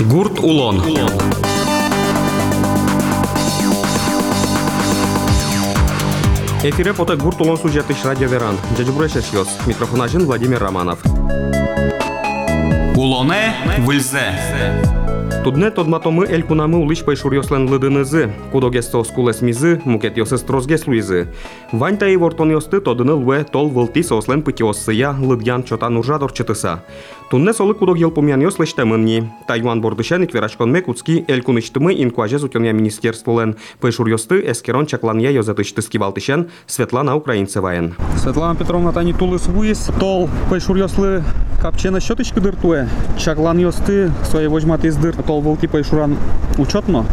Гурт Улон. Эфире пота Гурт Улон сюжетыш радио Веран. Дядя Брешеш Микрофон один Владимир Романов. Улоне вильзе. Тудне тодматомы эль кунамы улыш пайшур йослен лыдынызы, кудогесто скулес мизы, мукет йосес трозгес луизы. Ваньта и вортон йосты тодыны луэ тол вылти сослен пытиоссыя лыдьян чотан уржадор чытыса. Тунне солы кудог ел помян йослештемынни. Тайван бордышаник верашконме куцки эль куныштымы инкуаже зутёнья министерстволен. Пайшур йосты эскерон чакланья йозатыштыски валтышен Светлана Украинцеваен. Светлана Петровна тани тулыс вуйс, тол пайшур йослы капчена щеточка дыртуе. Чаклан йосты своей возьмат из дыр, тол волти пайшуран учетно.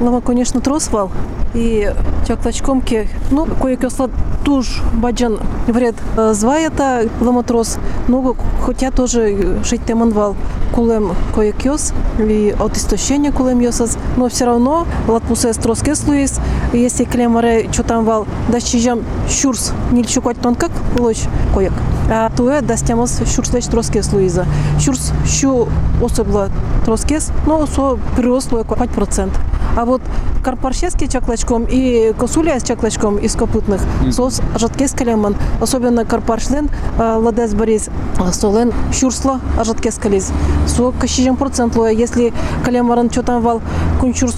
Лама, конечно, тросвал. И чаклачкомки, ну, кое-косла туж баджан вред э, зваята ламатрос, ну, хотя тоже жить теманвал кулем кое-кёс и от истощения кулем йосас, но все равно латпусе строске слуис, если клемаре что там вал, да чижам щурс, не чукать тонкак, лочь коек. А туе дастямас щурс лечь троске слуиза. Щурс щу особла троскес, но со приросло 5%. А вот карпарщеский чаклачком и косуля с чаклачком из копытных сос ажаткес калеман. Особенно карпаршлен ладес борис солен щурсло ажаткес кализ. Со кащижем процент лоя. Если калемаран там вал кунчурс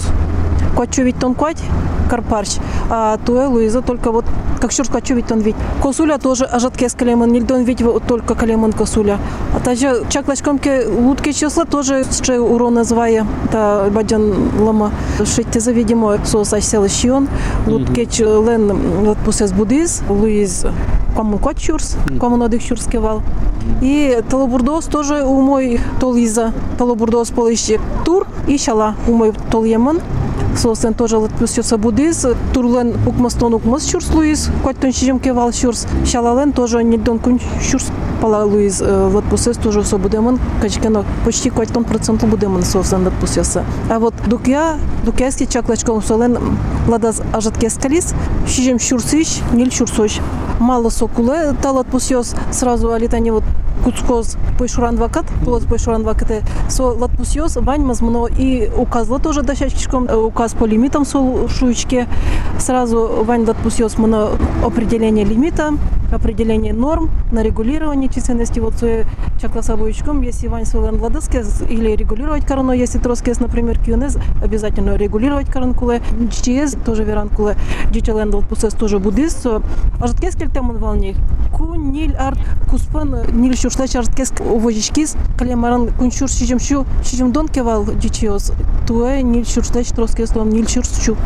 кочу ведь тон квать карпарч, а туэ Луиза только вот как щурс кочу ведь тон ведь. Косуля тоже ажаткес калеман, нильдон ведь только калеман косуля. А также чаклачкомке лутки числа тоже ще урона зває та бадян лама шитте завідімо соса селищіон лутки лен пусес будиз Луїз кому кот чурс, кому надих чурс кивал. І талобурдос тоже у мой толіза, талобурдос полищі тур і шала у мой толємон. Сосен тоже латпусюса будиз, турлен укмастон укмас чурс Луїз, котон чижем кивал чурс, шалален тоже не дон кун чурс пала Луїз латпусес тоже все будемон, качкено почти котон процент будемон сосен латпусюса. А вот дукя, дукяски чаклачком солен ладаз ажаткес калис, чижем чурсиш, ниль чурсош. Мало сокуле талат пусьос сразу алитани вот куцкоз пойшуран вакат, плоз пойшуран вакате, со латпусьос вань мазмно и указла тоже дощачком, указ по лимитам сол шуечке, сразу вань латпусьос мно определение лимита, определение норм на регулирование численности вот своей чакласовочком, если вань солен ладаски или регулировать корону, если троскес, например, кюнез, обязательно регулировать коронкуле, чиез тоже веранкуле, дичален латпусес тоже буддист, а житкес кельтемон волней, ку ниль арт куспан ниль шуршла чарткес увозичкис, калемаран кунчур шижем шу, шижем дон кевал дичиоз, туэ ниль шуршла троскес лом ниль шуршу.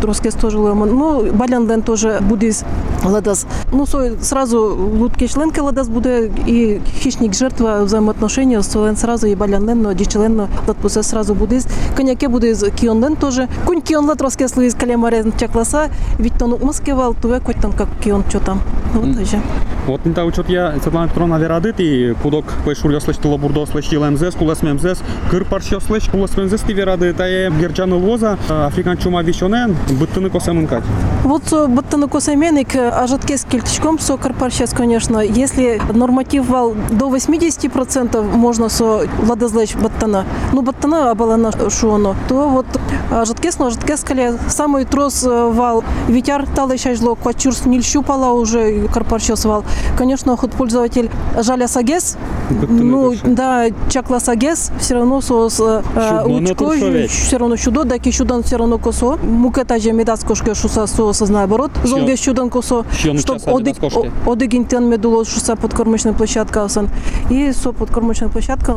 Троскес тоже ломан. Ну, балянден тоже буддист ладас. Ну, сой сразу лутки членки ладас буде и хищник жертва взаимоотношения солен сразу и балянден, но дичелен латпусе сразу буддист. Коняке буде кионден тоже. Кунь кион лат троскес луиз калемарен чакласа, ведь тон умаскевал, туэ коть там как кион что там. Вот даже. Вот не учет я Светлана Петровна верадит и кудок пайшур йослеш талабурдо слеш МЗС, кулас МЗС, кыр парш йослеш, кулас МЗС ти верадит, а е герчаны лоза, африкан чума вишонен, быттыны косамынкать. Вот со баттаны косаменик, ажаткес кельтичком, со карпарщес, конечно, если норматив вал до 80% можно со ладазлечь баттана, ну баттана абалана шуоно, то вот ажаткес, но ажаткес кале самый трос вал, витяр талы шажло, квачурс нильщу пала уже карпарщес вал. Конечно, ход пользователь жаля сагес, ну да, чакла сагес, все равно со с учкой, все равно чудо, да ки чудан все равно косо, мукета же медас кошке шуса со со наоборот, золге чудан косо, чтоб одик одигинтен медуло шуса подкормочная площадка осан, и со подкормочная площадка,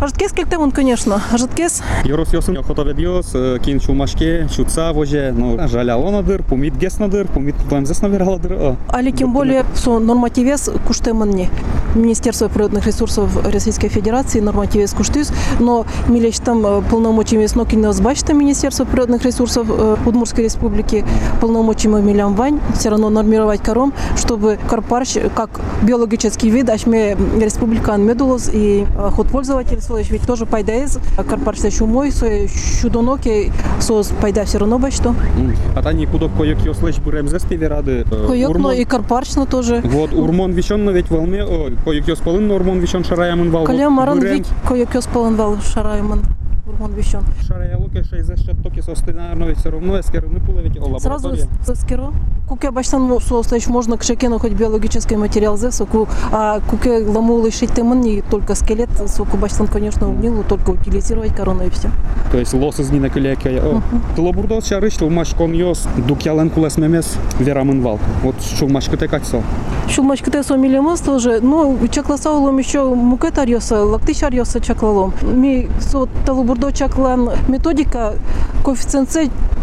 ажаткес кельте он, конечно, ажаткес. Йорос йосын охота ведьос, кин чумашке, чуца воже, ну жаля онадыр, пумит гес надыр, пумит МЗС навераладыр. Али тем более со нормативес куштеманни. Министерство природных ресурсов Российской Федерации нормативес куштыс, но милещ там полномочиями с Нокинос бачта Министерство природных ресурсов Удмурской Республики полномочиями милям вань все равно нормировать кором, чтобы карпарщ как биологический вид, ашме республикан медулос и ход пользователь свой ведь тоже пайдаез, карпарщ шумой, свой чудоноки сос пайда все равно бачто. А тани кудок коек йослеш БРМЗС ти верады. Коек, но и карпарщно тоже. Вот урмон вишон ведь волме, коек йос полын урмон вишон шараямын вал. Каля маран вик коек йос полын вал шарайман. Урман вещен. Шарая луки, ще й за ще токи сости, наверное, все равно, эскер не пулевить, о Сразу с скиро. Куке баштан сослач можно к шекену хоть биологический материал зе соку, а куке ламу лишить теман не только скелет, соку баштан, конечно, умнилу только утилизировать корону и все. То есть лос из нина кляки. Тлобурдос шарыш, тулмаш кон йос, дук ялен кулес мемес, верамын вал. Вот что машка те катсо. Шулмачка те со милимас тоже, ну, чакласаулом еще мукет арьоса, лактыш арьоса чаклалом. Ми со талубурдо чаклан методика, коэффициент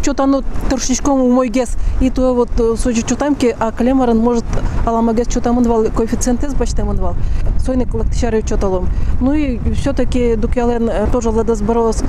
что-то торшичком у мой гес, и то вот сочи чутамки, а клемаран может аламагес что-то мунвал, коэффициент С бачте мунвал. Сойник лактышари что-то Ну и все-таки дукялен э, тоже ладас боролась,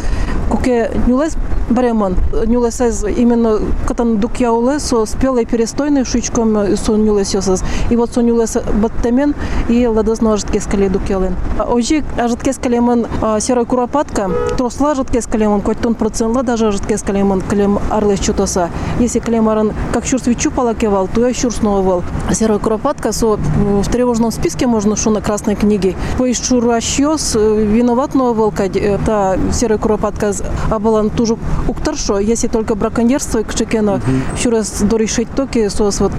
куке нюлес бремон, нюлес из именно катан дукяуле со спелой перестойной шучком э, со нюлес йосас. И вот со нюлес баттемен и ладас ножитке скале дукялен. Ожи ажитке скалемон серой куропатка, тросла ажитке скалемон, хоть тон процентла даже скалемон, клем арлес чутоса. Если клемаран как щур свечу полакевал, то я щур сновывал. Серая куропатка со в тревожном списке можно шу на красной книге. Поищу расчес, виноват новелка, та серая куропатка абалан тужу уктаршо, если только браконьерство к чекено, еще раз дорешить токи, сос вот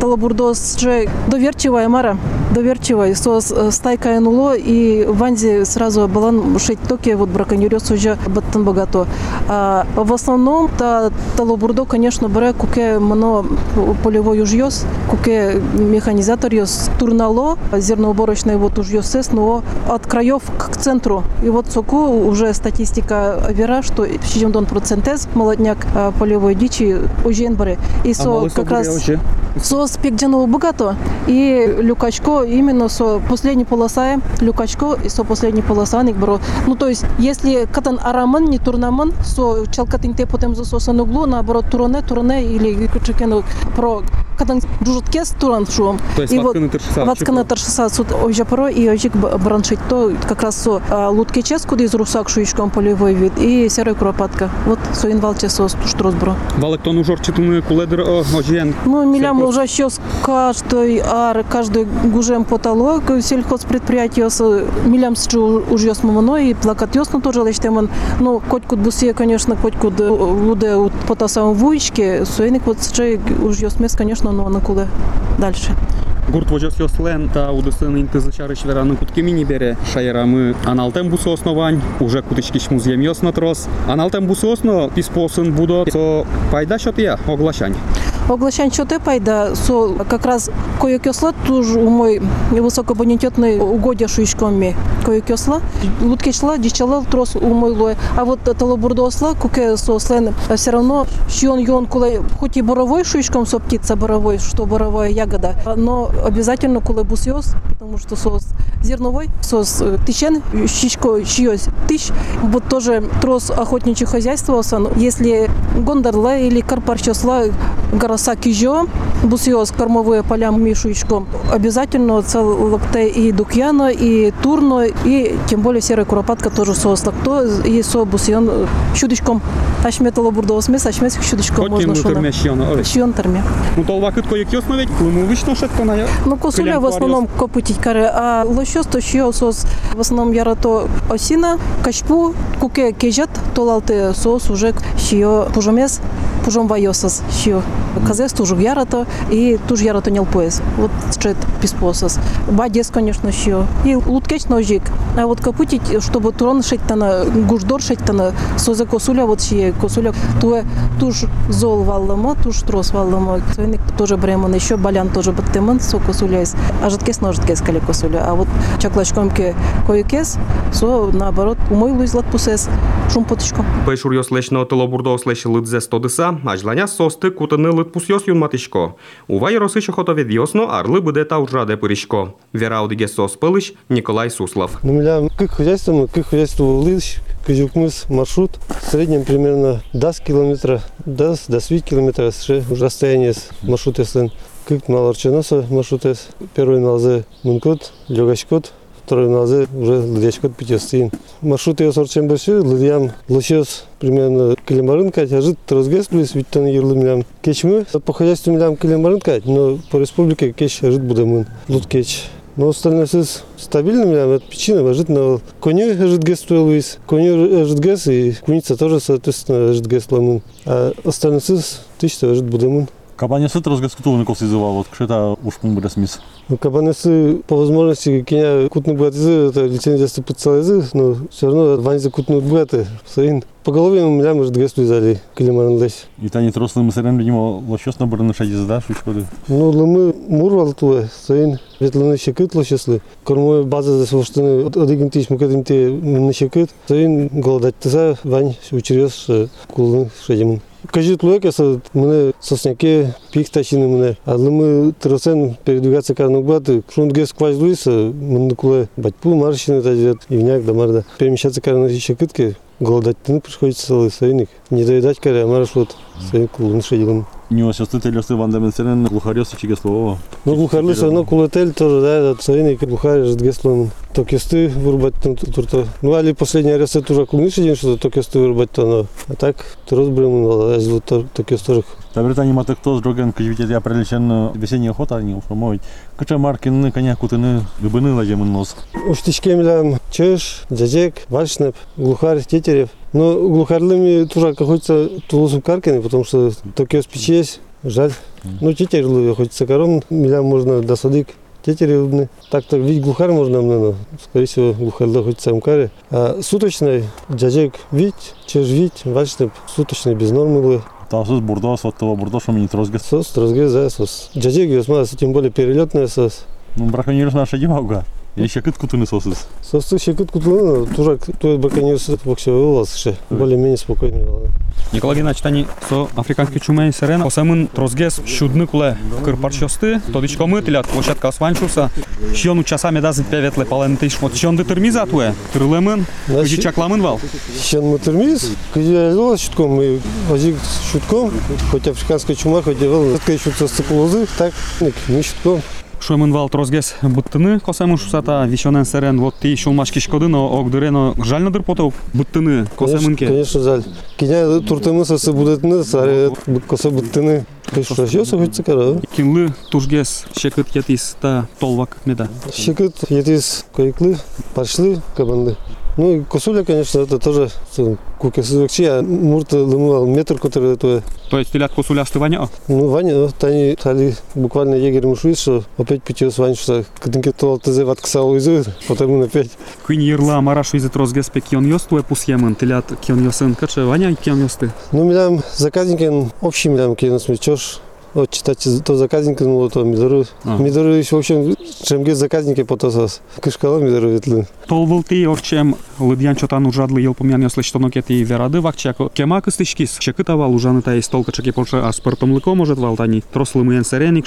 талабурдос же доверчивая мара, доверчивая, сос э, стайка нуло и ванзи сразу балан шить токи, вот браконьерство уже баттан богато. А в основном та талабурдо, конечно, бере куке мано полевой ужьёс, куке механизатор ёс турнало, зерноуборочный вот ужьёс сес, но от краев к центру. И вот соку уже статистика вера, что 71 процентез молодняк а, полевой дичи ужен бере. И со как раз со спекджаного богато и люкачко именно со последней полоса люкачко и со последней полоса бро. Ну то есть если катан араман не турнаман со чалкатин те потом за сосан углу наоборот туроне туроне или чекену про катан джужуткес туран шум. То есть И вот. Ваткана таршыса суд ожа про и ожик браншить то как раз со а, лутке час куда из русак шуишком полевой вид и серая куропатка. Вот со инвалче со штросбро. Валектон ужор читуны куледр ожен. Ну, милям уже сейчас каждый ар, каждый гужем потолок сельхозпредприятие с милям с уже с мамоно и плакат ясно тоже лечтеман. Ну, хоть куд бусе, конечно, хоть куд луде от потасам вуйчки, суйник вот ще уже смес, конечно, но на куле дальше. Гурт вожос йослен та удысын интызы чарыш вераны кутки мини бере. Шайрамы аналтен бусу основань, уже кутычкич музеем йосно трос. Аналтен бусу осно писпосын будо, со пайда шот я оглашань. Ты пайда, со как раз кое кесла тоже у мой высокобонитетный угодья шуишкоми. Кое кесла, лутки шла, дичала трос мой лой. А вот талабурдо осла, куке со слен, все равно щион йон куле, хоть и боровой шуишком со птица боровой, что боровая ягода, но обязательно куле бусиос, потому что сос зерновой, сос э, тысячен, щичко чьёсь тысяч, вот тоже трос охотничье хозяйство, осан. если гондарла или карпарчосла, гороса кижо, бусиос кормовые поля мишуичком, обязательно целокте и дукьяно, и турно, и тем более серая куропатка тоже сос лакто, и со бусион щудочком. Ашметало бурдового смес, ашмес щудочком можно шуна. Щион терме. Ну то вакыт кое кёсно ведь, клыму вычно шетко на Ну, косуля в основном копытить каре, а лощос то щио сос в основном ярато осина, кашпу, куке кежат, толалты сос уже щио пужомес, пужом вайосас щио. Казес тоже ярато и туж ярато нел пояс. Вот чет писпосас. Бадес, конечно, щио. И луткеч ножик. А вот копытить, чтобы турон шеттана, гуждор шеттана, созе косуля вот щие косуля, туе туж зол валлама, туж трос валлама. Свойник тоже бремон, еще балян тоже баттемон, со косуляйс. А житкес ножиткес кали косуля. А вот чаклачкомки коюкес, со наоборот, умой луиз латпусес, шум потичком. Пейшур йослешно талабурдо ослеш лидзе стодиса, ажланя сости кутини литпус йос юн матишко. Увай росичо хото відйосно, арли буде та ужраде пирішко. Віра одиге сос пилищ, Ніколай Суслав. Ну, у меня как хозяйство, мы как хозяйство Лыж, Козюкмыс, маршрут. В среднем примерно до километра, до, до 5 километра с уже расстояние с маршрута сын. Как малорченоса маршрут с. Первый налзы Мункот, Легачкот, второй налзы уже Лыдячкот Пятистин. Маршрут ее сорчен большой, Лыдьям Лысес примерно Килимарынка, тяжит Трозгес плюс Виттан Ерлы Кеч мы по хозяйству милям Килимарынка, но по республике кеч жит Будамын. Лут кеч Но остальное все стабильно, меня от причины ложит на коню жидгес туэлуис, коню жидгес и куница тоже, соответственно, жидгес ламун. А остальное все тысяча ложит будемун. Кабанесы разгескутувников сизывал, вот кшета уж мы бы смис. Ну, кабанесы по возможности киня кутны бгатызы, это лицензия стыпыцалызы, но все равно вань за кутны бгаты. Саин по голове у меня может гес туизали, килимаран лесь. И та не трослым мысарен, видимо, лощос на барны шаги задашь, шкоды. Ну, лымы мурвал туэ, саин ветланы щекыт лощеслы. Кормой база за своштыны одыгин тиш мукадым те на щекыт. Саин голодать тыза, вань учерез кулны шедимын. Кажет луекеса, мене сосняки пих тащины мене. А лымы тросен передвигаться карнук баты. Шунт гес кваж луиса, мене куле батьпу маршины тадет, ивняк да марда. Перемещаться карнук щекытки, голодать тыны приходится целый саиник. Не доедать каря, а марш вот саин кулны шедимын. Не осёсты телёсты ванда серен глухарёсы чиге слово. Ну, глухарлы все равно кулетель тоже, да, этот саиник, глухарь, ждгеслон. Токесты вырубать там турта. Ну, али последний арест уже кулныши день, что токесты вырубать то, но. А так, трос брым, а зло токесторых. Та Британии маты кто с друген, кажите я прилечен весенняя охота, они уфромовить. Кача маркины, коня кутыны, гыбыны ладем нос. Уштичкем лям чеш, дядек, вальшнеп, глухарь, тетерев. Но глухарлыми тоже хочется тулусу каркины, потому что токес печесь, жаль. Ну, тетерь хоть сакарон, милям можно до садик. Тетери удны. Так-то видеть глухарь можно, но, скорее всего, глухарь хоть сам каре. А суточный дядек вить, чеш вить, вальшнеп, суточный без нормы был. Тасус бурдо, соттова бурдо, что мне не. Сос, разге, за сос. Дядек, тем более перелетная сос. Ну, браконьерс наша демауга. Я еще кыт кутыны сосыс. Состы щекут кутлы, турак, то браконьерство вообще вылаз, ще. более-менее спокойно. Николай Геннадьевич, тани со африканский чумей сирена, осамын трозгес щудны куле кырпарчосты, тодичко мы тилят площадка осванчуса, щону часами дазы певетле пален тиш, вот щон ты термиза туе, тырлемын, Значит- кыжи чакламын вал. Щен мы термиз, когда я щутком, и возик щутком, хоть африканская чума, хоть и такая щутка с цикулозы, так, не щутком. Шоймын вал трозгес буттыны, косамын шусата вишонен сирен, вот ты шулмашки шкоды, но огдырено жально дыр поток буттыны, косамынке. конечно, жаль. Киня туртымы сосы будут не, саре коса буттыны. Конечно, все хоть цикара. Кинлы тужгес шекыт етис та толвак меда. Щекот, етис, койклы, паршлы, кабанды. Ну и косуля, конечно, это тоже кукесывакчи, а мурта лымывал метр, который это То есть тилят косулясты ваня, Ну, Ваня, ну, тани тали буквально егерь мушуит, что опять питье с Ваней, что кадынке то алтызе ватксал уйзы, потому опять. Кын ерла марашу из трозгес пе кион йос туе пусьемын, тилят кион йосын, каче ваня кион йосты. Ну, милям заказники, общий милям кинус мечешь. Вот читать то заказники, ну, то мидору. А. Мидору еще, в общем, чем заказники потосас. Кышкала мидору ветлы. Толвыл ты орчем лыдьян чотан ужадлы ел помян йослы что нокет и верады вакчако. Кема кыстычкис, вал ужаны та есть толка чеки порше аспартом лыко может вал тани. Трослы мыен сереник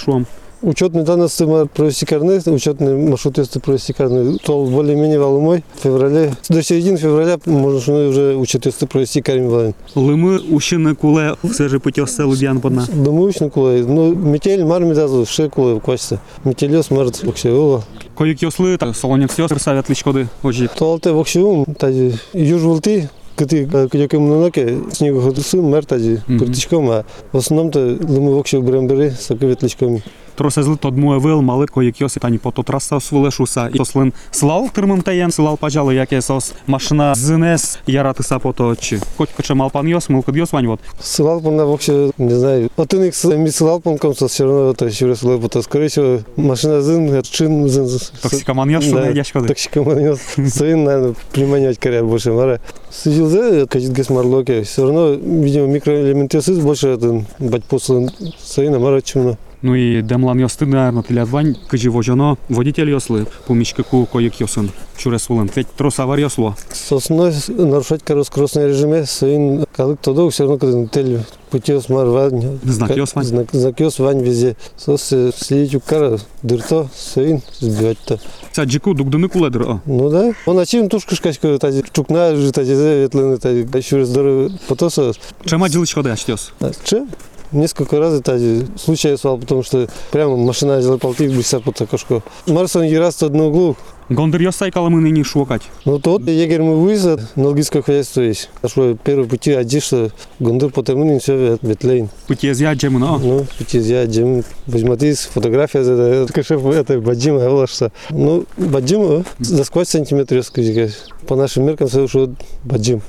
шуом. Учетные данные провести карны, учетный маршрут если провести карны, то более-менее волумой. В феврале, до середины февраля можно что уже учет если провести карми волен. Лымы ушины куле все же путёсце лыдьян подна. Думаю, что кулай. Ну, метель, мар медазу, ше кулай в квасице. Метелёс, март, вообще, ова. Коюк йослы, та солоняк все совет личкоды ожи. Туалте вокшивум, тади юж волти, кыты кыдёкем наноке, снегу ходусы, мэр тади, Мгм. кыртычком, а в основном-то лымы вокшив брембери, саковетличком. Тросезли тодмуе вил, мали коюк йоси тані пото траса свилешуса. І тослин слал тирмим таєн, слал пажали, яке сос машина зинес, яратиса пото чи. Коть коче мал пан йос, мил код йос вань вот. Ссылал бы на вообще, не знаю, вот он их не ссылал по комсу, все равно это еще раз ссылал, потому скорее всего, машина зин, чин зин. Токсикоман йос, що Да. не яшкоди. Токсикоман сын, наверное, приманивать коря больше мара. Сидел за, качет гас марлоке, все равно, видимо, микроэлементы сыз больше, это, бать послан, сына мара чумно. Ну і демлан йости, наверно, тилят вань, кажі вожано, водитель йосли, помічкику коюк йосин. Чурес вулин. Ведь трос авар йосло. Сосной нарушать скоростной режиме, сын, калык тодо, все равно, когда тель путес мар вань. Знак Ка- йос вань. Знак, знак йос вань везде. Сос э, следить у кара, дырто, сын, сбивать-то. Ця джику дугдини куледр. О. Ну да. Он очим тушку шкачку, тади, чукна, жи, тади, ветлины, тади, еще раз здорово потоса. Чема ділич ходи аж йос. А, Че? Несколько раз это случай свал, потому что прямо машина взяла полтик, быстро под окошко. Марсон в одном углу. Гондыр ёс сайкалы мы ныне шукать. Ну тот егерь мы выза, налгийское хозяйство есть. Что первый пути один, что гондыр потому все ветлейн. Путез я джемына. Ну, пути я джем возьматись, фотография это кашев это баджима алашса. Ну, баджима за сквозь сантиметров, скажи, по нашим меркам, что баджим.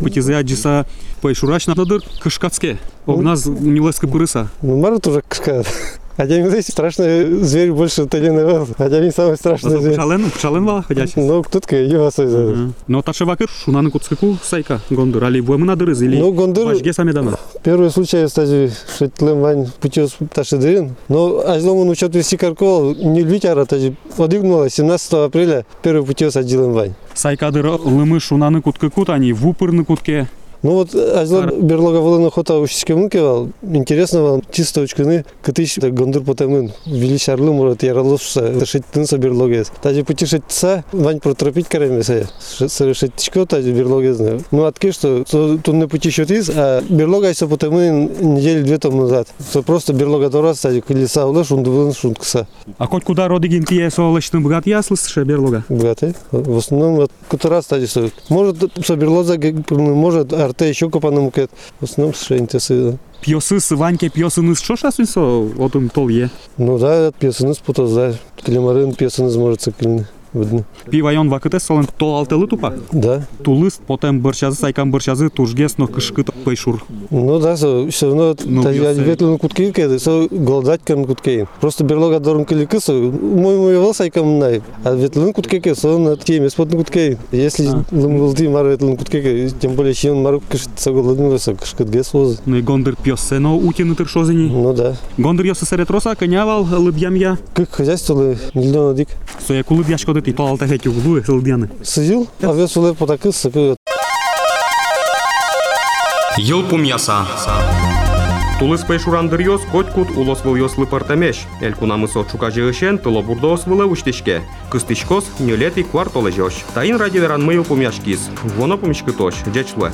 Потезе аджиса пайшурашнадыр кышкацке. Огназ милескіп кырыса. Ну, марат уже кышкат. Не знаете, страшный зверь больше Талина Хотя не самый страшный зверь. Пчален, пчален вала ходячий. Ну, кто-то ее особенно. Но ташевакыр шунаны куцкаку сайка гондыр. Али буэмы надырыз или Ну, гондыр- башге сами дана. Первый случай, кстати, что тлем вань путёс ташидрин. Но ажлом он учет вести каркол, не львитяра, таji подыгнула 17 апреля, первый путёс отделом вань. Сайкадыр лымы шунаны куткакут, они вупырны кутке. Ну вот ажлом берлога волына хота ушиске. Интересно вам чисто учканы, кытыш гондыр потемын. Величарлы мурат яралышса, шиттынса берлогес. Таji пути шитса, вань протропить каремесе. Совершить таji берлогес. Ну отки, что тут не пути счетис, а берлога еще потемын недели две тому назад. Что просто берлога дорос, таji колеса улы шундывын шундкса. А хоть куда родигин тие соолачтын бгат яслыс шеберлога. Богатый. В основном вот который раз что. Может соберлоза, может арте еще копаным кет. В основном что интересует. Пьосыс ваньке пьосыныз шоша сунсо отым тол е. Ну да, пьесаны спутал, да. Климарын пьесаны сможет циклины. Видно. Пивайон вакыте солен тол алтылы тупа. Да. Тулыс потем бырчазы сайкан бырчазы тужгес но кышкы пейшур. Ну да, со, все равно Ну, ветлен кутки кеды, со голодать кем кутки. Просто берлога дорон кили кысу, мой мой волсай кем най. А ветлен кутки ке со теме спот кутки. Если А. лымгылды мар ветлен кутки, тем более чем мар кыш со голодный со кышкат гес воз. Ну и гондыр пьосено утины тыршозини. Ну да. Гондыр ёсы серед роса канявал лыбьям я. Как хозяйство лы миллион дик. Соя кулыб яшко дети тол алта хети углу сылдяны. Сидел, а вес улы потакыс, сакы Йыл пумяса. Тулыс пейшурандыр йос коткут улос выл йос лыпартамеш. Эль кунамыс отшука жығышен тыло бурдос вылы уштишке. Кыстишкос нёлети квартолы жош. Таин ради веран мыйыл пумяшкис. Воно пумишкы тош. Джечлы.